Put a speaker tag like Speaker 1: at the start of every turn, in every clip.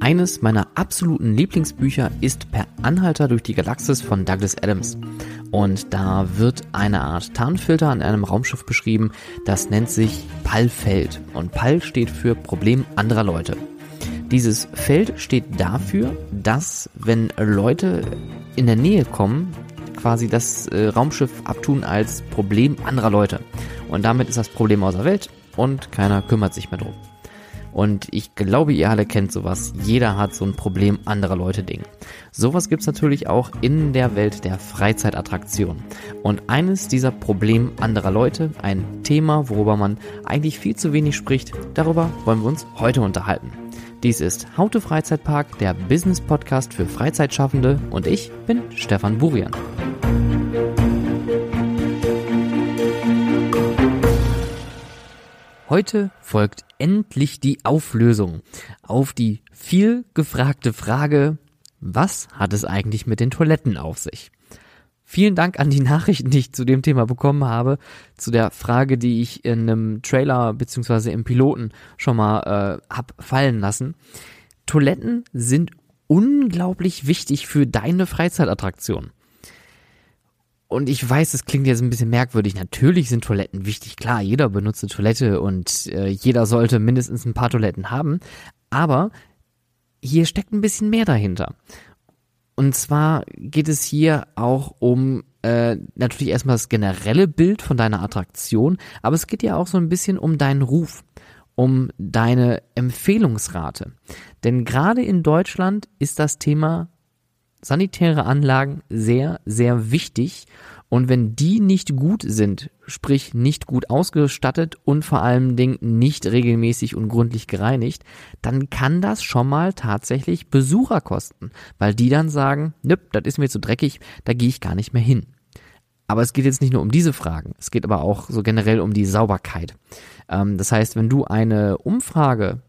Speaker 1: Eines meiner absoluten Lieblingsbücher ist Per Anhalter durch die Galaxis von Douglas Adams. Und da wird eine Art Tarnfilter an einem Raumschiff beschrieben, das nennt sich PAL-Feld. Und PAL steht für Problem anderer Leute. Dieses Feld steht dafür, dass wenn Leute in der Nähe kommen, quasi das äh, Raumschiff abtun als Problem anderer Leute. Und damit ist das Problem außer Welt und keiner kümmert sich mehr drum. Und ich glaube, ihr alle kennt sowas. Jeder hat so ein Problem anderer Leute Ding. Sowas gibt's natürlich auch in der Welt der Freizeitattraktion. Und eines dieser Problem anderer Leute, ein Thema, worüber man eigentlich viel zu wenig spricht, darüber wollen wir uns heute unterhalten. Dies ist Haute Freizeitpark, der Business Podcast für Freizeitschaffende und ich bin Stefan Burian. Heute folgt endlich die Auflösung auf die viel gefragte Frage, was hat es eigentlich mit den Toiletten auf sich? Vielen Dank an die Nachrichten, die ich zu dem Thema bekommen habe, zu der Frage, die ich in einem Trailer beziehungsweise im Piloten schon mal äh, hab fallen lassen. Toiletten sind unglaublich wichtig für deine Freizeitattraktion. Und ich weiß, es klingt jetzt ein bisschen merkwürdig. Natürlich sind Toiletten wichtig. Klar, jeder benutzt eine Toilette und äh, jeder sollte mindestens ein paar Toiletten haben. Aber hier steckt ein bisschen mehr dahinter. Und zwar geht es hier auch um äh, natürlich erstmal das generelle Bild von deiner Attraktion, aber es geht ja auch so ein bisschen um deinen Ruf, um deine Empfehlungsrate. Denn gerade in Deutschland ist das Thema sanitäre Anlagen sehr, sehr wichtig. Und wenn die nicht gut sind, sprich nicht gut ausgestattet und vor allen Dingen nicht regelmäßig und gründlich gereinigt, dann kann das schon mal tatsächlich Besucher kosten, weil die dann sagen, nüpp, das ist mir zu dreckig, da gehe ich gar nicht mehr hin. Aber es geht jetzt nicht nur um diese Fragen, es geht aber auch so generell um die Sauberkeit. Ähm, das heißt, wenn du eine Umfrage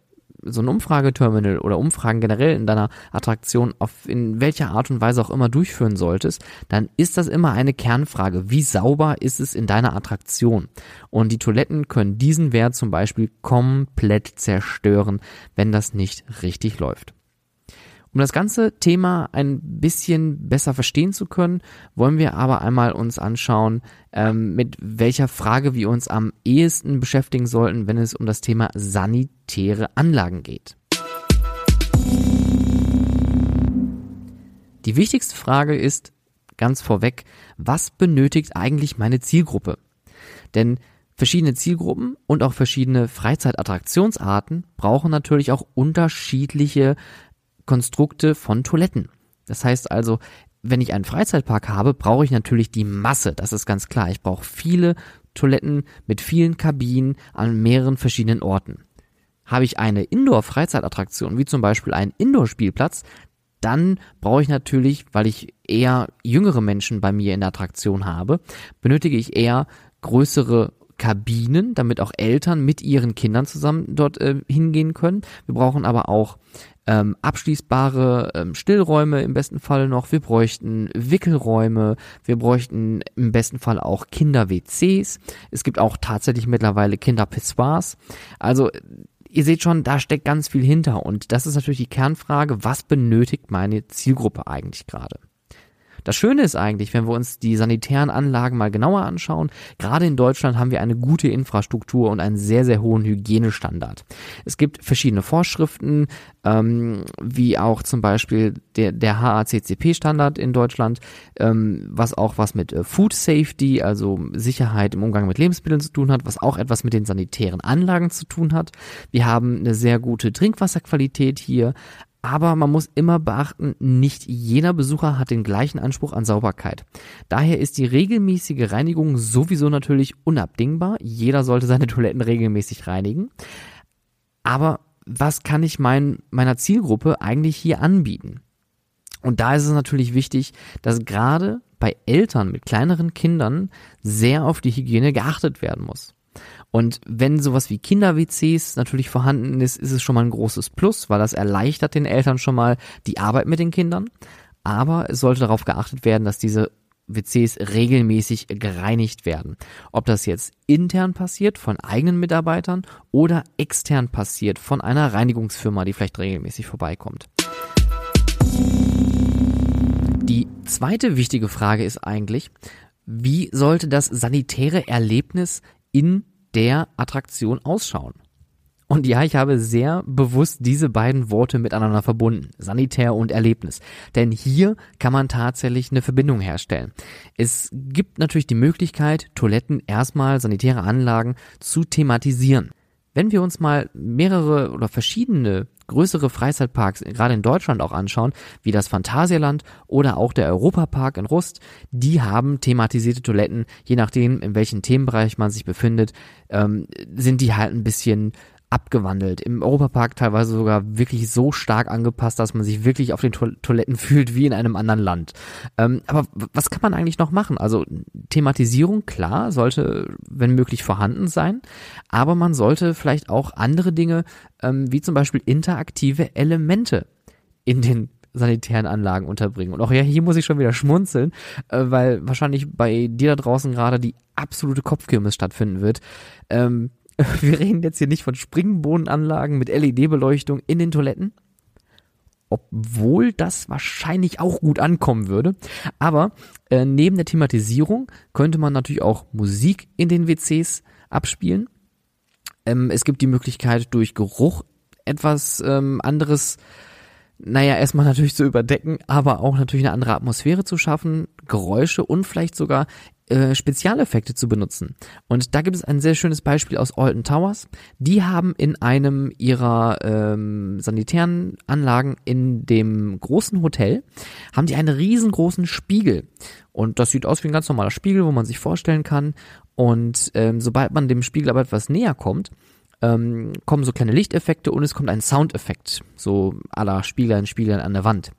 Speaker 1: so ein Umfrageterminal oder Umfragen generell in deiner Attraktion auf in welcher Art und Weise auch immer durchführen solltest, dann ist das immer eine Kernfrage. Wie sauber ist es in deiner Attraktion? Und die Toiletten können diesen Wert zum Beispiel komplett zerstören, wenn das nicht richtig läuft. Um das ganze Thema ein bisschen besser verstehen zu können, wollen wir aber einmal uns anschauen, ähm, mit welcher Frage wir uns am ehesten beschäftigen sollten, wenn es um das Thema sanitäre Anlagen geht. Die wichtigste Frage ist ganz vorweg, was benötigt eigentlich meine Zielgruppe? Denn Verschiedene Zielgruppen und auch verschiedene Freizeitattraktionsarten brauchen natürlich auch unterschiedliche Konstrukte von Toiletten. Das heißt also, wenn ich einen Freizeitpark habe, brauche ich natürlich die Masse. Das ist ganz klar. Ich brauche viele Toiletten mit vielen Kabinen an mehreren verschiedenen Orten. Habe ich eine Indoor-Freizeitattraktion, wie zum Beispiel einen Indoor-Spielplatz, dann brauche ich natürlich, weil ich eher jüngere Menschen bei mir in der Attraktion habe, benötige ich eher größere Kabinen, damit auch Eltern mit ihren Kindern zusammen dort äh, hingehen können. Wir brauchen aber auch ähm, abschließbare ähm, Stillräume im besten Fall noch. Wir bräuchten Wickelräume. Wir bräuchten im besten Fall auch Kinder-WCs. Es gibt auch tatsächlich mittlerweile Kinder-Pissoirs. Also ihr seht schon, da steckt ganz viel hinter. Und das ist natürlich die Kernfrage, was benötigt meine Zielgruppe eigentlich gerade? Das Schöne ist eigentlich, wenn wir uns die sanitären Anlagen mal genauer anschauen, gerade in Deutschland haben wir eine gute Infrastruktur und einen sehr, sehr hohen Hygienestandard. Es gibt verschiedene Vorschriften, ähm, wie auch zum Beispiel der, der HACCP-Standard in Deutschland, ähm, was auch was mit äh, Food Safety, also Sicherheit im Umgang mit Lebensmitteln zu tun hat, was auch etwas mit den sanitären Anlagen zu tun hat. Wir haben eine sehr gute Trinkwasserqualität hier, aber man muss immer beachten, nicht jeder Besucher hat den gleichen Anspruch an Sauberkeit. Daher ist die regelmäßige Reinigung sowieso natürlich unabdingbar. Jeder sollte seine Toiletten regelmäßig reinigen. Aber was kann ich mein, meiner Zielgruppe eigentlich hier anbieten? Und da ist es natürlich wichtig, dass gerade bei Eltern mit kleineren Kindern sehr auf die Hygiene geachtet werden muss. Und wenn sowas wie Kinder-WCs natürlich vorhanden ist, ist es schon mal ein großes Plus, weil das erleichtert den Eltern schon mal die Arbeit mit den Kindern. Aber es sollte darauf geachtet werden, dass diese WCs regelmäßig gereinigt werden. Ob das jetzt intern passiert von eigenen Mitarbeitern oder extern passiert von einer Reinigungsfirma, die vielleicht regelmäßig vorbeikommt. Die zweite wichtige Frage ist eigentlich, wie sollte das sanitäre Erlebnis in der Attraktion ausschauen? Und ja, ich habe sehr bewusst diese beiden Worte miteinander verbunden, Sanitär und Erlebnis. Denn hier kann man tatsächlich eine Verbindung herstellen. Es gibt natürlich die Möglichkeit, Toiletten erstmal sanitäre Anlagen zu thematisieren. Wenn wir uns mal mehrere oder verschiedene größere Freizeitparks, gerade in Deutschland auch anschauen, wie das Phantasialand oder auch der Europapark in Rust, die haben thematisierte Toiletten, je nachdem, in welchem Themenbereich man sich befindet, ähm, sind die halt ein bisschen abgewandelt. Im Europapark teilweise sogar wirklich so stark angepasst, dass man sich wirklich auf den Toiletten fühlt wie in einem anderen Land. Ähm, aber was kann man eigentlich noch machen? Also Thematisierung, klar, sollte, wenn möglich, vorhanden sein. Aber man sollte vielleicht auch andere Dinge, ähm, wie zum Beispiel interaktive Elemente in den sanitären Anlagen unterbringen. Und auch ja, hier muss ich schon wieder schmunzeln, äh, weil wahrscheinlich bei dir da draußen gerade die absolute Kopfkirmes stattfinden wird. Ähm, wir reden jetzt hier nicht von Springbohnenanlagen mit LED-Beleuchtung in den Toiletten, obwohl das wahrscheinlich auch gut ankommen würde. Aber äh, neben der Thematisierung könnte man natürlich auch Musik in den WCs abspielen. Ähm, es gibt die Möglichkeit, durch Geruch etwas ähm, anderes naja, erstmal natürlich zu überdecken, aber auch natürlich eine andere Atmosphäre zu schaffen, Geräusche und vielleicht sogar äh, Spezialeffekte zu benutzen. Und da gibt es ein sehr schönes Beispiel aus Alton Towers. Die haben in einem ihrer ähm, sanitären Anlagen in dem großen Hotel, haben die einen riesengroßen Spiegel. Und das sieht aus wie ein ganz normaler Spiegel, wo man sich vorstellen kann. Und ähm, sobald man dem Spiegel aber etwas näher kommt, ähm, kommen so kleine Lichteffekte und es kommt ein Soundeffekt, so aller Spieler in Spielern an der Wand.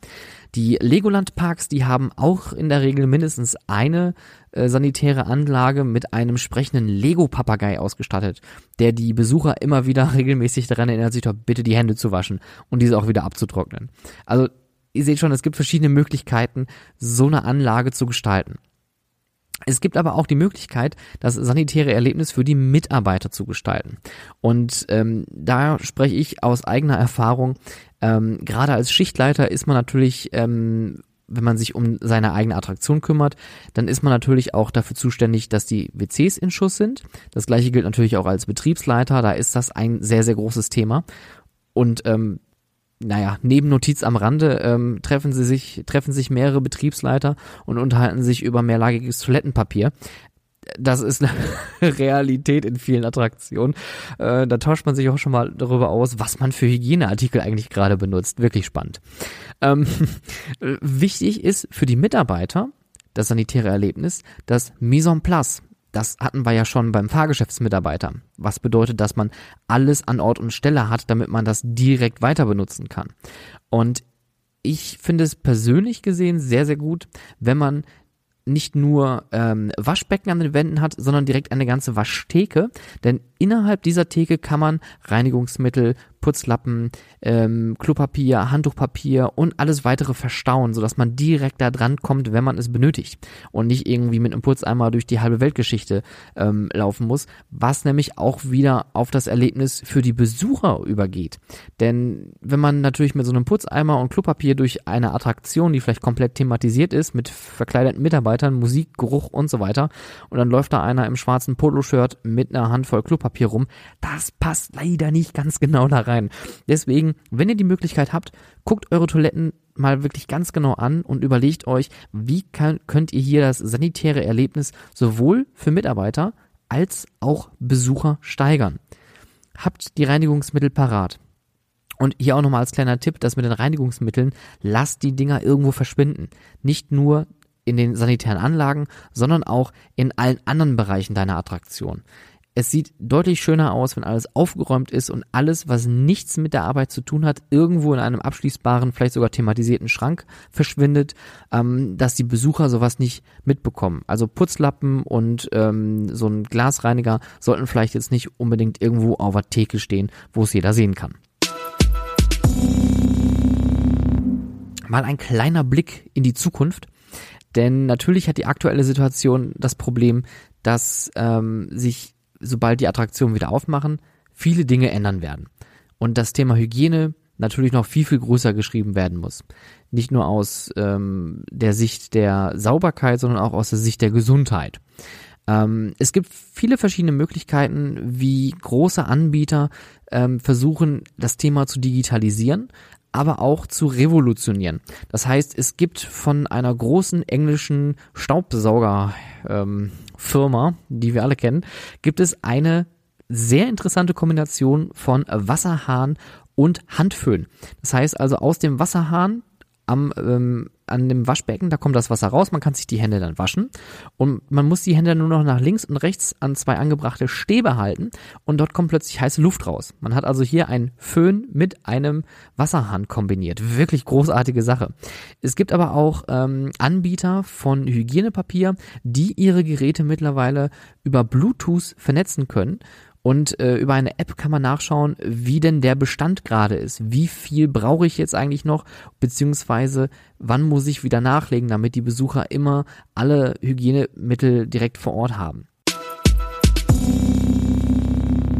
Speaker 1: Die Legoland-Parks, die haben auch in der Regel mindestens eine äh, sanitäre Anlage mit einem sprechenden Lego-Papagei ausgestattet, der die Besucher immer wieder regelmäßig daran erinnert, sich doch bitte die Hände zu waschen und diese auch wieder abzutrocknen. Also ihr seht schon, es gibt verschiedene Möglichkeiten, so eine Anlage zu gestalten. Es gibt aber auch die Möglichkeit, das sanitäre Erlebnis für die Mitarbeiter zu gestalten. Und ähm, da spreche ich aus eigener Erfahrung. Ähm, gerade als Schichtleiter ist man natürlich, ähm, wenn man sich um seine eigene Attraktion kümmert, dann ist man natürlich auch dafür zuständig, dass die WCs in Schuss sind. Das gleiche gilt natürlich auch als Betriebsleiter. Da ist das ein sehr, sehr großes Thema. Und ähm, naja, neben Notiz am Rande ähm, treffen sie sich, treffen sich mehrere Betriebsleiter und unterhalten sich über mehrlagiges Toilettenpapier. Das ist eine Realität in vielen Attraktionen. Äh, da tauscht man sich auch schon mal darüber aus, was man für Hygieneartikel eigentlich gerade benutzt. Wirklich spannend. Ähm, wichtig ist für die Mitarbeiter, das sanitäre Erlebnis, das Mise en place. Das hatten wir ja schon beim Fahrgeschäftsmitarbeiter. Was bedeutet, dass man alles an Ort und Stelle hat, damit man das direkt weiter benutzen kann. Und ich finde es persönlich gesehen sehr, sehr gut, wenn man nicht nur ähm, Waschbecken an den Wänden hat, sondern direkt eine ganze Waschtheke. Denn innerhalb dieser Theke kann man Reinigungsmittel, Putzlappen, ähm, Klopapier, Handtuchpapier und alles weitere verstauen, sodass man direkt da dran kommt, wenn man es benötigt und nicht irgendwie mit einem Putzeimer durch die halbe Weltgeschichte ähm, laufen muss, was nämlich auch wieder auf das Erlebnis für die Besucher übergeht. Denn wenn man natürlich mit so einem Putzeimer und Klopapier durch eine Attraktion, die vielleicht komplett thematisiert ist, mit verkleideten Mitarbeitern, Musik, Geruch und so weiter, und dann läuft da einer im schwarzen Poloshirt mit einer Handvoll Klopapier rum, das passt leider nicht ganz genau da rein rein. Deswegen, wenn ihr die Möglichkeit habt, guckt eure Toiletten mal wirklich ganz genau an und überlegt euch, wie kann, könnt ihr hier das sanitäre Erlebnis sowohl für Mitarbeiter als auch Besucher steigern. Habt die Reinigungsmittel parat. Und hier auch nochmal als kleiner Tipp, das mit den Reinigungsmitteln, lasst die Dinger irgendwo verschwinden. Nicht nur in den sanitären Anlagen, sondern auch in allen anderen Bereichen deiner Attraktion. Es sieht deutlich schöner aus, wenn alles aufgeräumt ist und alles, was nichts mit der Arbeit zu tun hat, irgendwo in einem abschließbaren, vielleicht sogar thematisierten Schrank verschwindet, ähm, dass die Besucher sowas nicht mitbekommen. Also Putzlappen und ähm, so ein Glasreiniger sollten vielleicht jetzt nicht unbedingt irgendwo auf der Theke stehen, wo es jeder sehen kann. Mal ein kleiner Blick in die Zukunft. Denn natürlich hat die aktuelle Situation das Problem, dass ähm, sich, sobald die Attraktionen wieder aufmachen, viele Dinge ändern werden. Und das Thema Hygiene natürlich noch viel, viel größer geschrieben werden muss. Nicht nur aus ähm, der Sicht der Sauberkeit, sondern auch aus der Sicht der Gesundheit. Ähm, es gibt viele verschiedene Möglichkeiten, wie große Anbieter ähm, versuchen, das Thema zu digitalisieren, aber auch zu revolutionieren. Das heißt, es gibt von einer großen englischen Staubsaugerfirma, ähm, die wir alle kennen, gibt es eine sehr interessante Kombination von Wasserhahn und Handföhn. Das heißt also aus dem Wasserhahn am ähm, an dem Waschbecken, da kommt das Wasser raus, man kann sich die Hände dann waschen und man muss die Hände nur noch nach links und rechts an zwei angebrachte Stäbe halten und dort kommt plötzlich heiße Luft raus. Man hat also hier einen Föhn mit einem Wasserhahn kombiniert. Wirklich großartige Sache. Es gibt aber auch ähm, Anbieter von Hygienepapier, die ihre Geräte mittlerweile über Bluetooth vernetzen können und äh, über eine App kann man nachschauen, wie denn der Bestand gerade ist. Wie viel brauche ich jetzt eigentlich noch, beziehungsweise wann muss ich wieder nachlegen, damit die Besucher immer alle Hygienemittel direkt vor Ort haben.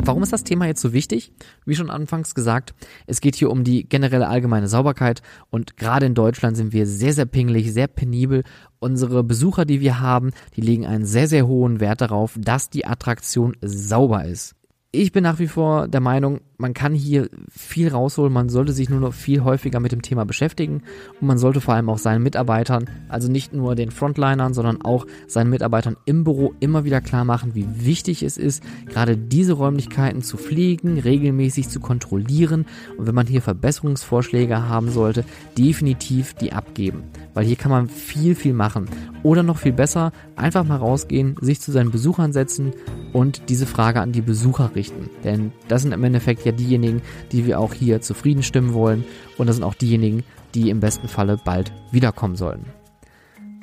Speaker 1: Warum ist das Thema jetzt so wichtig? Wie schon anfangs gesagt, es geht hier um die generelle allgemeine Sauberkeit und gerade in Deutschland sind wir sehr, sehr pingelig, sehr penibel. Unsere Besucher, die wir haben, die legen einen sehr, sehr hohen Wert darauf, dass die Attraktion sauber ist ich bin nach wie vor der Meinung, man kann hier viel rausholen, man sollte sich nur noch viel häufiger mit dem Thema beschäftigen. Und man sollte vor allem auch seinen Mitarbeitern, also nicht nur den Frontlinern, sondern auch seinen Mitarbeitern im Büro immer wieder klar machen, wie wichtig es ist, gerade diese Räumlichkeiten zu pflegen, regelmäßig zu kontrollieren. Und wenn man hier Verbesserungsvorschläge haben sollte, definitiv die abgeben, weil hier kann man viel, viel machen. Oder noch viel besser, einfach mal rausgehen, sich zu seinen Besuchern setzen und diese Frage an die Besucher richten. Denn das sind im Endeffekt ja diejenigen, die wir auch hier zufrieden stimmen wollen und das sind auch diejenigen, die im besten Falle bald wiederkommen sollen.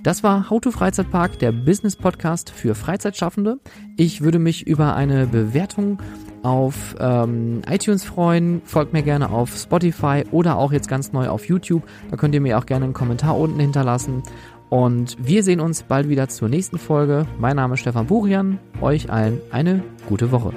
Speaker 1: Das war How to Freizeitpark, der Business Podcast für Freizeitschaffende. Ich würde mich über eine Bewertung auf ähm, iTunes freuen. Folgt mir gerne auf Spotify oder auch jetzt ganz neu auf YouTube. Da könnt ihr mir auch gerne einen Kommentar unten hinterlassen. Und wir sehen uns bald wieder zur nächsten Folge. Mein Name ist Stefan Burian. Euch allen eine gute Woche.